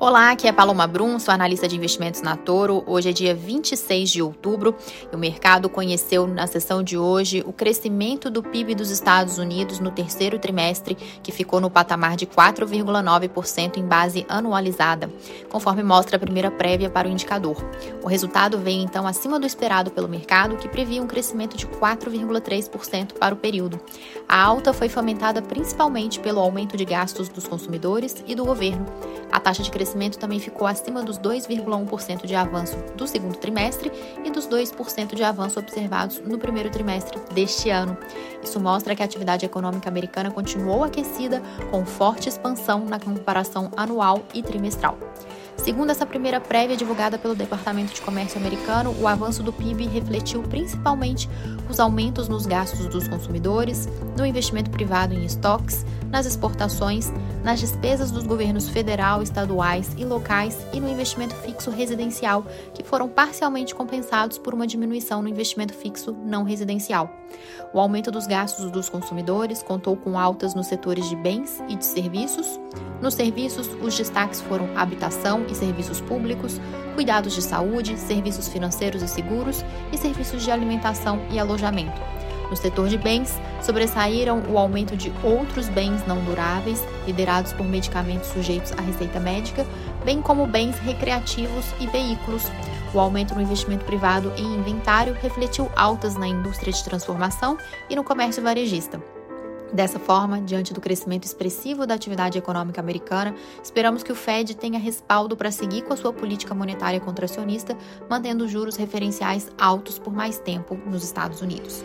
Olá, aqui é Paloma Brum, sou analista de investimentos na Toro. Hoje é dia 26 de outubro e o mercado conheceu na sessão de hoje o crescimento do PIB dos Estados Unidos no terceiro trimestre, que ficou no patamar de 4,9% em base anualizada, conforme mostra a primeira prévia para o indicador. O resultado veio então acima do esperado pelo mercado, que previa um crescimento de 4,3% para o período. A alta foi fomentada principalmente pelo aumento de gastos dos consumidores e do governo. A taxa de crescimento também ficou acima dos 2,1% de avanço do segundo trimestre e dos 2% de avanço observados no primeiro trimestre deste ano. Isso mostra que a atividade econômica americana continuou aquecida, com forte expansão na comparação anual e trimestral. Segundo essa primeira prévia divulgada pelo Departamento de Comércio americano, o avanço do PIB refletiu principalmente os aumentos nos gastos dos consumidores, no investimento privado em estoques, nas exportações, nas despesas dos governos federal, estaduais e locais e no investimento fixo residencial, que foram parcialmente compensados por uma diminuição no investimento fixo não residencial. O aumento dos gastos dos consumidores contou com altas nos setores de bens e de serviços. Nos serviços, os destaques foram habitação e serviços públicos, cuidados de saúde, serviços financeiros e seguros e serviços de alimentação e alojamento. No setor de bens, sobressaíram o aumento de outros bens não duráveis, liderados por medicamentos sujeitos à receita médica, bem como bens recreativos e veículos. O aumento no investimento privado em inventário refletiu altas na indústria de transformação e no comércio varejista. Dessa forma, diante do crescimento expressivo da atividade econômica americana, esperamos que o Fed tenha respaldo para seguir com a sua política monetária contracionista, mantendo juros referenciais altos por mais tempo nos Estados Unidos.